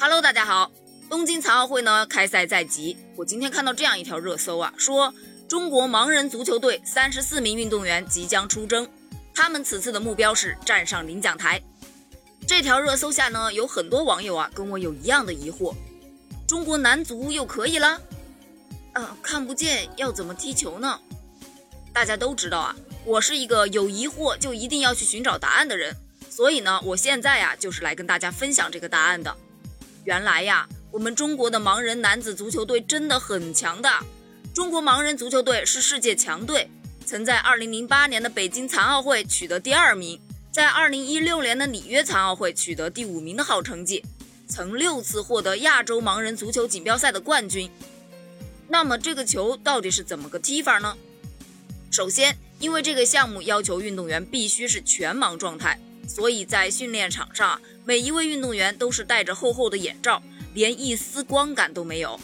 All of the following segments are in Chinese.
Hello，大家好。东京残奥会呢开赛在即，我今天看到这样一条热搜啊，说中国盲人足球队三十四名运动员即将出征，他们此次的目标是站上领奖台。这条热搜下呢，有很多网友啊跟我有一样的疑惑：中国男足又可以了？呃，看不见要怎么踢球呢？大家都知道啊，我是一个有疑惑就一定要去寻找答案的人，所以呢，我现在呀就是来跟大家分享这个答案的。原来呀。我们中国的盲人男子足球队真的很强的。中国盲人足球队是世界强队，曾在2008年的北京残奥会取得第二名，在2016年的里约残奥会取得第五名的好成绩，曾六次获得亚洲盲人足球锦标赛的冠军。那么这个球到底是怎么个踢法呢？首先，因为这个项目要求运动员必须是全盲状态，所以在训练场上，每一位运动员都是戴着厚厚的眼罩。连一丝光感都没有，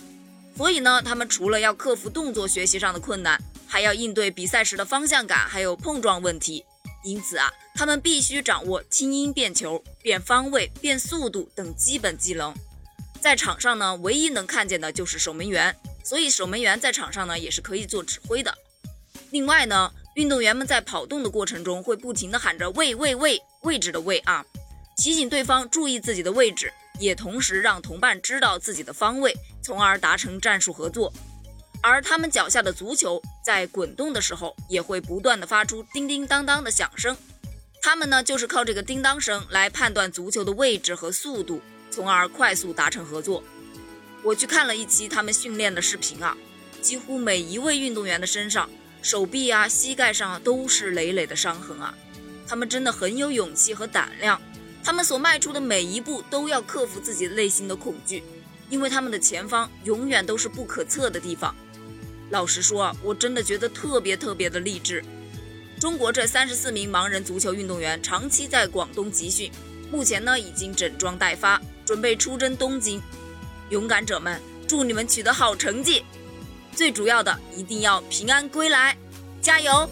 所以呢，他们除了要克服动作学习上的困难，还要应对比赛时的方向感还有碰撞问题。因此啊，他们必须掌握轻音变球、变方位、变速度等基本技能。在场上呢，唯一能看见的就是守门员，所以守门员在场上呢也是可以做指挥的。另外呢，运动员们在跑动的过程中会不停地喊着“位位位”位置的位啊，提醒对方注意自己的位置。也同时让同伴知道自己的方位，从而达成战术合作。而他们脚下的足球在滚动的时候，也会不断的发出叮叮当当的响声。他们呢，就是靠这个叮当声来判断足球的位置和速度，从而快速达成合作。我去看了一期他们训练的视频啊，几乎每一位运动员的身上、手臂啊、膝盖上都是累累的伤痕啊。他们真的很有勇气和胆量。他们所迈出的每一步都要克服自己内心的恐惧，因为他们的前方永远都是不可测的地方。老实说啊，我真的觉得特别特别的励志。中国这三十四名盲人足球运动员长期在广东集训，目前呢已经整装待发，准备出征东京。勇敢者们，祝你们取得好成绩！最主要的，一定要平安归来，加油！